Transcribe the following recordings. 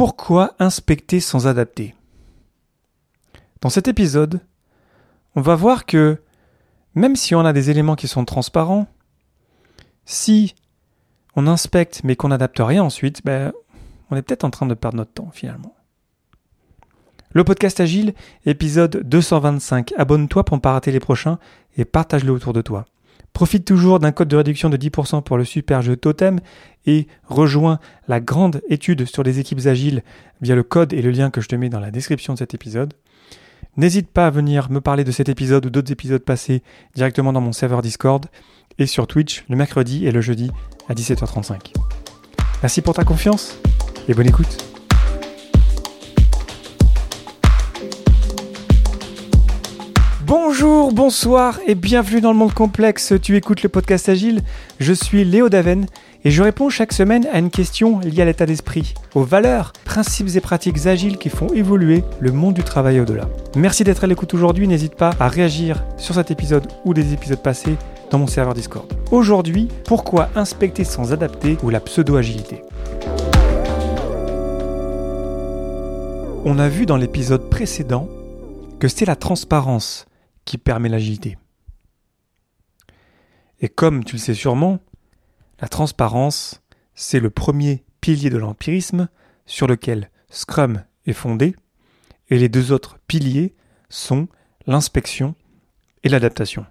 Pourquoi inspecter sans adapter? Dans cet épisode, on va voir que même si on a des éléments qui sont transparents, si on inspecte mais qu'on n'adapte rien ensuite, ben, on est peut-être en train de perdre notre temps finalement. Le podcast Agile, épisode 225. Abonne-toi pour ne pas rater les prochains et partage-le autour de toi. Profite toujours d'un code de réduction de 10% pour le super jeu Totem et rejoins la grande étude sur les équipes agiles via le code et le lien que je te mets dans la description de cet épisode. N'hésite pas à venir me parler de cet épisode ou d'autres épisodes passés directement dans mon serveur Discord et sur Twitch le mercredi et le jeudi à 17h35. Merci pour ta confiance et bonne écoute. Bonjour, bonsoir et bienvenue dans le monde complexe. Tu écoutes le podcast Agile. Je suis Léo Daven et je réponds chaque semaine à une question liée à l'état d'esprit, aux valeurs, principes et pratiques agiles qui font évoluer le monde du travail au-delà. Merci d'être à l'écoute aujourd'hui. N'hésite pas à réagir sur cet épisode ou des épisodes passés dans mon serveur Discord. Aujourd'hui, pourquoi inspecter sans adapter ou la pseudo-agilité? On a vu dans l'épisode précédent que c'est la transparence qui permet l'agilité. Et comme tu le sais sûrement, la transparence, c'est le premier pilier de l'empirisme sur lequel Scrum est fondé, et les deux autres piliers sont l'inspection et l'adaptation.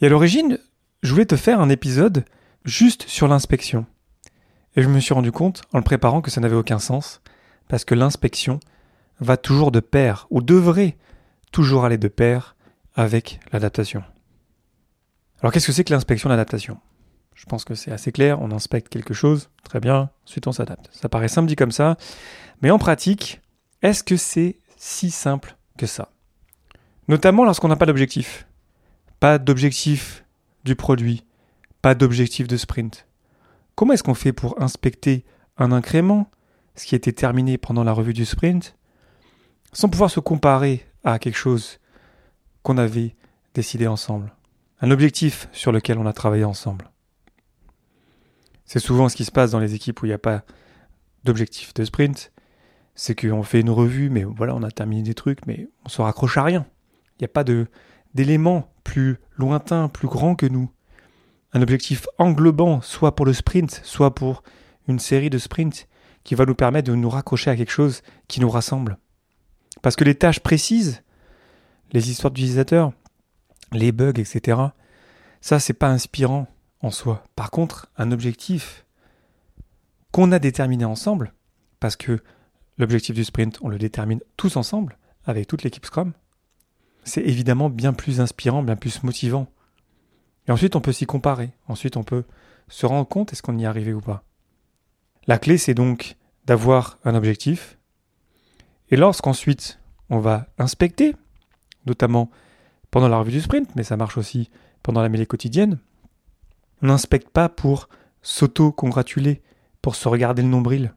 Et à l'origine, je voulais te faire un épisode juste sur l'inspection. Et je me suis rendu compte, en le préparant, que ça n'avait aucun sens, parce que l'inspection va toujours de pair, ou devrait toujours aller de pair avec l'adaptation. Alors qu'est-ce que c'est que l'inspection d'adaptation? Je pense que c'est assez clair, on inspecte quelque chose, très bien, ensuite on s'adapte. Ça paraît simple dit comme ça, mais en pratique, est-ce que c'est si simple que ça? Notamment lorsqu'on n'a pas d'objectif. Pas d'objectif du produit, pas d'objectif de sprint. Comment est-ce qu'on fait pour inspecter un incrément, ce qui été terminé pendant la revue du sprint, sans pouvoir se comparer à quelque chose qu'on avait décidé ensemble, un objectif sur lequel on a travaillé ensemble. C'est souvent ce qui se passe dans les équipes où il n'y a pas d'objectif de sprint, c'est qu'on fait une revue, mais voilà, on a terminé des trucs, mais on se raccroche à rien. Il n'y a pas de d'éléments plus lointains, plus grands que nous. Un objectif englobant, soit pour le sprint, soit pour une série de sprints, qui va nous permettre de nous raccrocher à quelque chose qui nous rassemble. Parce que les tâches précises, les histoires d'utilisateurs, les bugs, etc., ça, c'est pas inspirant en soi. Par contre, un objectif qu'on a déterminé ensemble, parce que l'objectif du sprint, on le détermine tous ensemble, avec toute l'équipe Scrum, c'est évidemment bien plus inspirant, bien plus motivant. Et ensuite, on peut s'y comparer. Ensuite, on peut se rendre compte est-ce qu'on y est arrivé ou pas. La clé, c'est donc d'avoir un objectif, et lorsqu'ensuite on va inspecter, notamment pendant la revue du sprint, mais ça marche aussi pendant la mêlée quotidienne, on n'inspecte pas pour s'auto-congratuler, pour se regarder le nombril,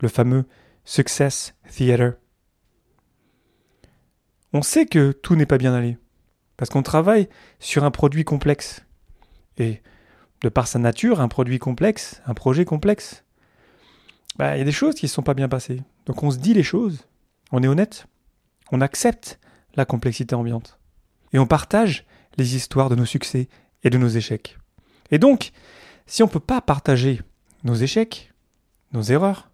le fameux success theater. On sait que tout n'est pas bien allé, parce qu'on travaille sur un produit complexe. Et de par sa nature, un produit complexe, un projet complexe, bah, il y a des choses qui ne sont pas bien passées. Donc on se dit les choses, on est honnête, on accepte la complexité ambiante. Et on partage les histoires de nos succès et de nos échecs. Et donc, si on ne peut pas partager nos échecs, nos erreurs,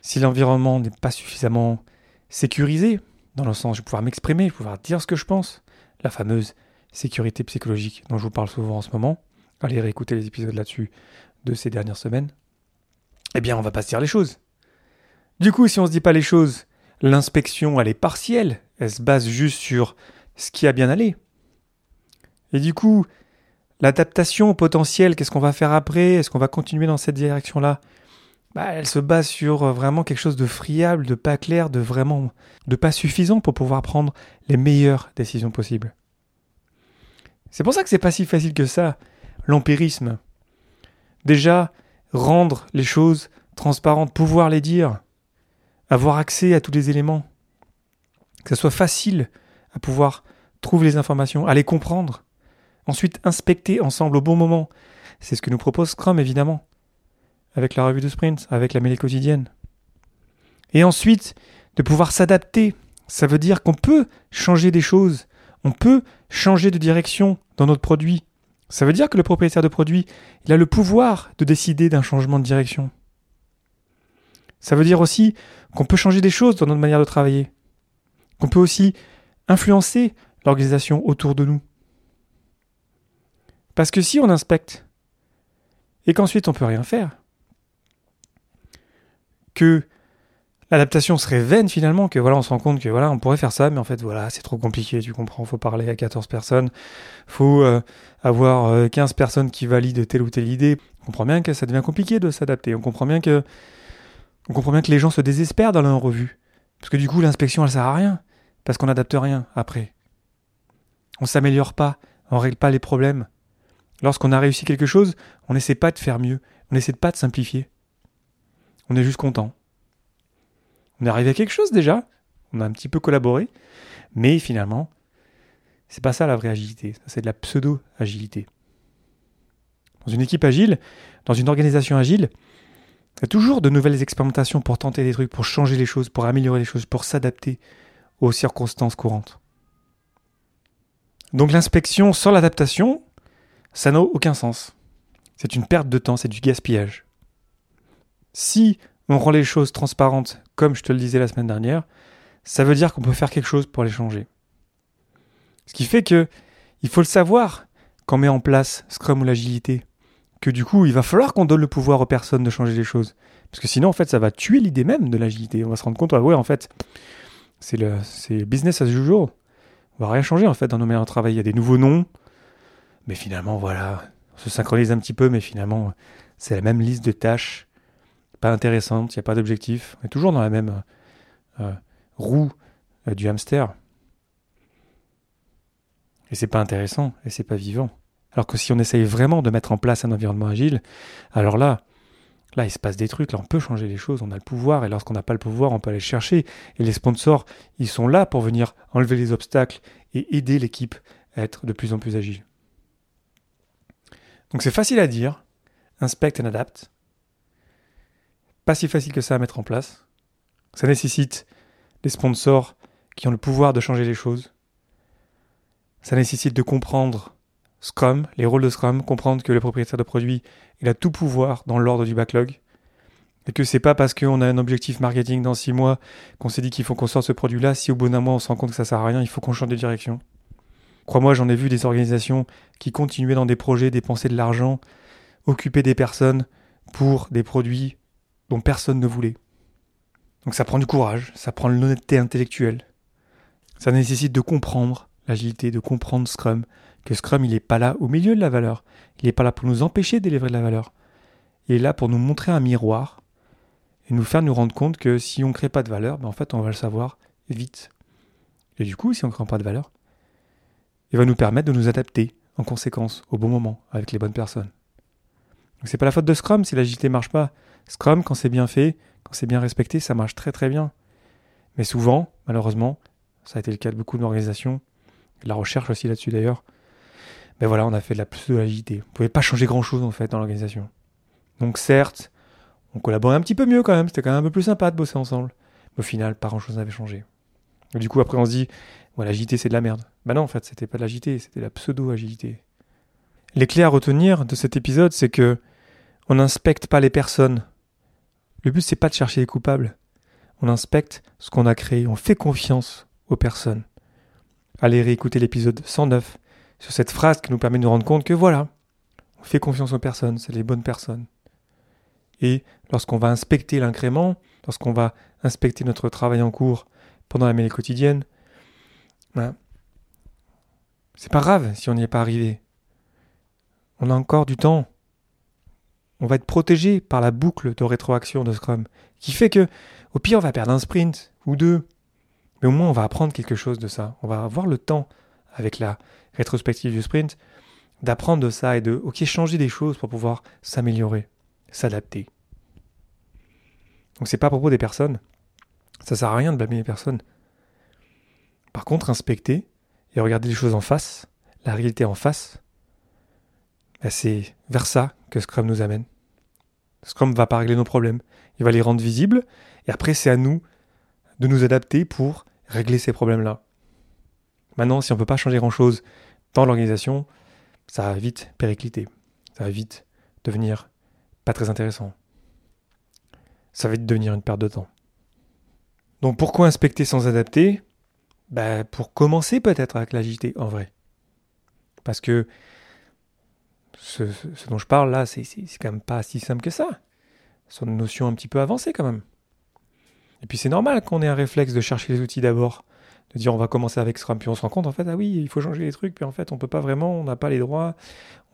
si l'environnement n'est pas suffisamment sécurisé, dans le sens vais pouvoir m'exprimer, pouvoir dire ce que je pense, la fameuse sécurité psychologique dont je vous parle souvent en ce moment, allez réécouter les épisodes là-dessus de ces dernières semaines, eh bien on va pas se dire les choses. Du coup, si on se dit pas les choses, l'inspection elle est partielle, elle se base juste sur ce qui a bien allé. Et du coup, l'adaptation potentielle, qu'est-ce qu'on va faire après? Est-ce qu'on va continuer dans cette direction-là? Bah, Elle se base sur euh, vraiment quelque chose de friable, de pas clair, de vraiment de pas suffisant pour pouvoir prendre les meilleures décisions possibles. C'est pour ça que c'est pas si facile que ça, l'empirisme. Déjà, rendre les choses transparentes, pouvoir les dire, avoir accès à tous les éléments, que ce soit facile à pouvoir trouver les informations, à les comprendre, ensuite inspecter ensemble au bon moment. C'est ce que nous propose Scrum évidemment. avec la revue de sprint, avec la mêlée quotidienne. Et ensuite, de pouvoir s'adapter. Ça veut dire qu'on peut changer des choses, on peut changer de direction dans notre produit. Ça veut dire que le propriétaire de produit, il a le pouvoir de décider d'un changement de direction. Ça veut dire aussi qu'on peut changer des choses dans notre manière de travailler, qu'on peut aussi influencer l'organisation autour de nous. Parce que si on inspecte et qu'ensuite on peut rien faire, que l'adaptation serait vaine finalement, que voilà, on se rend compte que voilà, on pourrait faire ça, mais en fait voilà, c'est trop compliqué, tu comprends, faut parler à 14 personnes, faut euh, avoir 15 euh, personnes qui valident telle ou telle idée. On comprend bien que ça devient compliqué de s'adapter, on comprend bien que on comprend bien que les gens se désespèrent dans leur revue. Parce que du coup, l'inspection, elle sert à rien. Parce qu'on n'adapte rien après. On s'améliore pas, on règle pas les problèmes. Lorsqu'on a réussi quelque chose, on n'essaie pas de faire mieux, on n'essaie pas de simplifier. On est juste content. On est arrivé à quelque chose déjà, on a un petit peu collaboré, mais finalement, c'est pas ça la vraie agilité, c'est de la pseudo-agilité. Dans une équipe agile, dans une organisation agile, il y a toujours de nouvelles expérimentations pour tenter des trucs, pour changer les choses, pour améliorer les choses, pour s'adapter aux circonstances courantes. Donc l'inspection sans l'adaptation, ça n'a aucun sens. C'est une perte de temps, c'est du gaspillage. Si on rend les choses transparentes, comme je te le disais la semaine dernière, ça veut dire qu'on peut faire quelque chose pour les changer. Ce qui fait que il faut le savoir quand on met en place Scrum ou l'agilité que du coup, il va falloir qu'on donne le pouvoir aux personnes de changer les choses. Parce que sinon, en fait, ça va tuer l'idée même de l'agilité. On va se rendre compte, ah ouais, en fait, c'est le business as usual. On va rien changer, en fait, dans nos manières de travail. Il y a des nouveaux noms, mais finalement, voilà, on se synchronise un petit peu, mais finalement, c'est la même liste de tâches, pas intéressante, il n'y a pas d'objectif. On est toujours dans la même euh, roue euh, du hamster. Et c'est pas intéressant, et c'est pas vivant. Alors que si on essaye vraiment de mettre en place un environnement agile, alors là, là, il se passe des trucs, là, on peut changer les choses, on a le pouvoir, et lorsqu'on n'a pas le pouvoir, on peut aller chercher. Et les sponsors, ils sont là pour venir enlever les obstacles et aider l'équipe à être de plus en plus agile. Donc c'est facile à dire, inspecte et adapte. Pas si facile que ça à mettre en place. Ça nécessite des sponsors qui ont le pouvoir de changer les choses. Ça nécessite de comprendre Scrum, les rôles de Scrum, comprendre que le propriétaire de produit, il a tout pouvoir dans l'ordre du backlog. Et que c'est pas parce qu'on a un objectif marketing dans six mois qu'on s'est dit qu'il faut qu'on sorte ce produit-là. Si au bout d'un mois on se rend compte que ça sert à rien, il faut qu'on change de direction. Crois-moi, j'en ai vu des organisations qui continuaient dans des projets, dépenser de l'argent, occuper des personnes pour des produits dont personne ne voulait. Donc ça prend du courage, ça prend l'honnêteté intellectuelle. Ça nécessite de comprendre l'agilité, de comprendre Scrum, que Scrum, il n'est pas là au milieu de la valeur. Il n'est pas là pour nous empêcher de délivrer de la valeur. Il est là pour nous montrer un miroir et nous faire nous rendre compte que si on ne crée pas de valeur, ben en fait, on va le savoir vite. Et du coup, si on ne crée pas de valeur, il va nous permettre de nous adapter en conséquence, au bon moment, avec les bonnes personnes. Donc c'est pas la faute de Scrum si l'agilité marche pas. Scrum, quand c'est bien fait, quand c'est bien respecté, ça marche très très bien. Mais souvent, malheureusement, ça a été le cas de beaucoup d'organisations, de la recherche aussi là-dessus d'ailleurs, mais voilà, on a fait de la pseudo-agilité. On pouvait pas changer grand-chose en fait dans l'organisation. Donc certes, on collaborait un petit peu mieux quand même, c'était quand même un peu plus sympa de bosser ensemble. Mais au final, pas grand-chose n'avait changé. Et du coup, après, on se dit, voilà, l'agilité c'est de la merde. Bah non, en fait, c'était pas de l'agilité, c'était de la pseudo-agilité. Les clés à retenir de cet épisode, c'est que on n'inspecte pas les personnes. Le but, c'est pas de chercher les coupables. On inspecte ce qu'on a créé, on fait confiance aux personnes. Allez réécouter l'épisode 109 sur cette phrase qui nous permet de nous rendre compte que voilà, on fait confiance aux personnes, c'est les bonnes personnes. Et lorsqu'on va inspecter l'incrément, lorsqu'on va inspecter notre travail en cours pendant la mêlée quotidienne, ben, c'est pas grave si on n'y est pas arrivé. On a encore du temps. On va être protégé par la boucle de rétroaction de Scrum, qui fait que, au pire, on va perdre un sprint ou deux, mais au moins on va apprendre quelque chose de ça. On va avoir le temps avec la rétrospective du sprint, d'apprendre de ça et de ok changer des choses pour pouvoir s'améliorer, s'adapter. Donc c'est pas à propos des personnes. Ça sert à rien de blâmer les personnes. Par contre, inspecter et regarder les choses en face, la réalité en face, bah, c'est vers ça que Scrum nous amène. Scrum va pas régler nos problèmes. Il va les rendre visibles. Et après, c'est à nous de nous adapter pour régler ces problèmes-là. Maintenant, si on ne peut pas changer grand-chose dans l'organisation, ça va vite péricliter. Ça va vite devenir pas très intéressant. Ça va vite devenir une perte de temps. Donc pourquoi inspecter sans adapter? Ben, Pour commencer peut-être avec l'agilité en vrai. Parce que ce, dont je parle là, c'est quand même pas si simple que ça. C'est une notion un petit peu avancée quand même. Et puis c'est normal qu'on ait un réflexe de chercher les outils d'abord, dire on va commencer avec Scrum, puis on se rend compte en fait, ah oui, il faut changer les trucs, puis en fait on peut pas vraiment, on n'a pas les droits,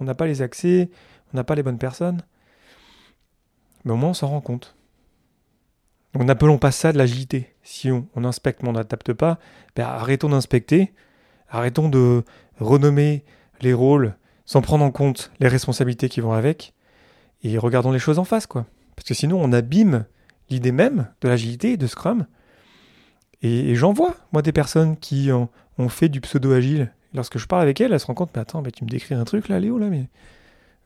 on n'a pas les accès, on n'a pas les bonnes personnes. Mais au moins on s'en rend compte. Donc n'appelons pas ça de l'agilité. Si on, inspecte mais on n'adapte pas, ben arrêtons d'inspecter, arrêtons de renommer les rôles sans prendre en compte les responsabilités qui vont avec, et regardons les choses en face, quoi. Parce que sinon, on abîme l'idée même de l'agilité et de Scrum. Et, j'en vois, moi, des personnes qui ont, fait du pseudo-agile. Lorsque je parle avec elles, elles se rendent compte, mais attends, mais tu me décris un truc là, Léo, là, mais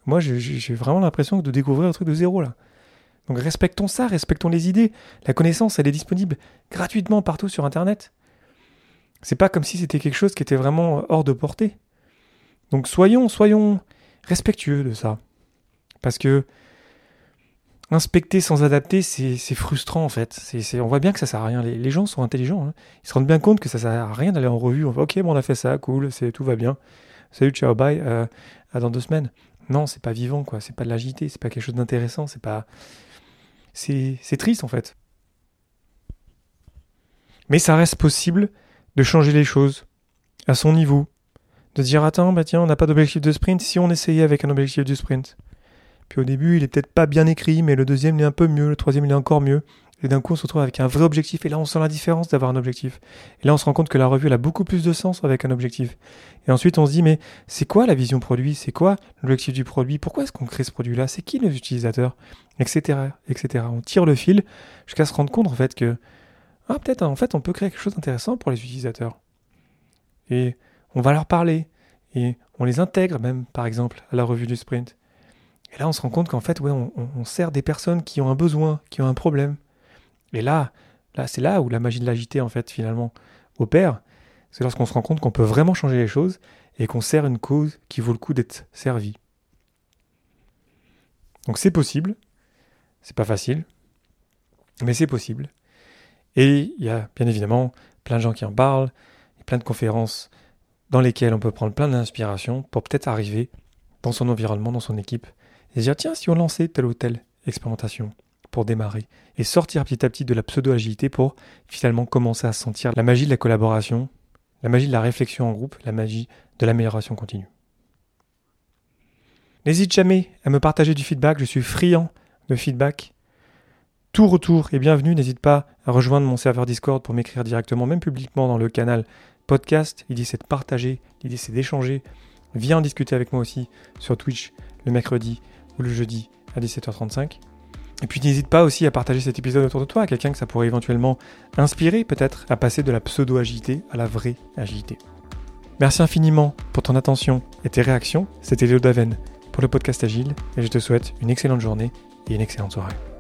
moi, j'ai vraiment l'impression de découvrir un truc de zéro, là. Donc respectons ça, respectons les idées. La connaissance, elle est disponible gratuitement partout sur Internet. C'est pas comme si c'était quelque chose qui était vraiment hors de portée. Donc soyons, soyons respectueux de ça. Parce que inspecter sans adapter, c'est frustrant en fait. On voit bien que ça sert à rien. Les, gens sont intelligents. Hein. Ils se rendent bien compte que ça sert à rien d'aller en revue. On ok, bon, on a fait ça, cool, tout va bien. Salut, ciao, bye, euh, dans deux semaines. Non, c'est pas vivant, quoi. C'est pas de l'agilité, c'est pas quelque chose d'intéressant, c'est pas. C'est triste en fait. Mais ça reste possible de changer les choses à son niveau, de dire attends, bah tiens, on n'a pas d'objectif de sprint si on essayait avec un objectif de sprint. Puis au début, il est peut-être pas bien écrit, mais le deuxième il est un peu mieux, le troisième il est encore mieux. Et d'un coup, on se retrouve avec un vrai objectif, et là on sent la différence d'avoir un objectif. Et là on se rend compte que la revue elle a beaucoup plus de sens avec un objectif. Et ensuite on se dit, mais c'est quoi la vision produit? C'est quoi l'objectif du produit? Pourquoi est-ce qu'on crée ce produit-là? C'est qui les utilisateurs? Etc. etc. On tire le fil jusqu'à se rendre compte en fait que, ah peut-être en fait on peut créer quelque chose d'intéressant pour les utilisateurs. Et on va leur parler, et on les intègre même, par exemple, à la revue du sprint. Et là, on se rend compte qu'en fait, ouais, on, sert des personnes qui ont un besoin, qui ont un problème. Et là, là c'est là où la magie de l'agité, en fait, finalement, opère. C'est lorsqu'on se rend compte qu'on peut vraiment changer les choses et qu'on sert une cause qui vaut le coup d'être servie. Donc c'est possible. C'est pas facile. Mais c'est possible. Et il y a bien évidemment plein de gens qui en parlent, plein de conférences dans lesquelles on peut prendre plein d'inspiration pour peut-être arriver dans son environnement, dans son équipe, et se dire tiens, si on lançait telle ou telle expérimentation pour démarrer, et sortir petit à petit de la pseudo-agilité pour finalement commencer à sentir la magie de la collaboration, la magie de la réflexion en groupe, la magie de l'amélioration continue. N'hésite jamais à me partager du feedback, je suis friand de feedback. Tout retour et bienvenue, n'hésite pas à rejoindre mon serveur Discord pour m'écrire directement, même publiquement dans le canal podcast. L'idée c'est de partager, l'idée c'est d'échanger. Viens en discuter avec moi aussi sur Twitch le mercredi ou le jeudi à 17h35. Et puis n'hésite pas aussi à partager cet épisode autour de toi à quelqu'un que ça pourrait éventuellement inspirer peut-être à passer de la pseudo-agilité à la vraie agilité. Merci infiniment pour ton attention et tes réactions. C'était Léo Daven pour le podcast Agile et je te souhaite une excellente journée et une excellente soirée.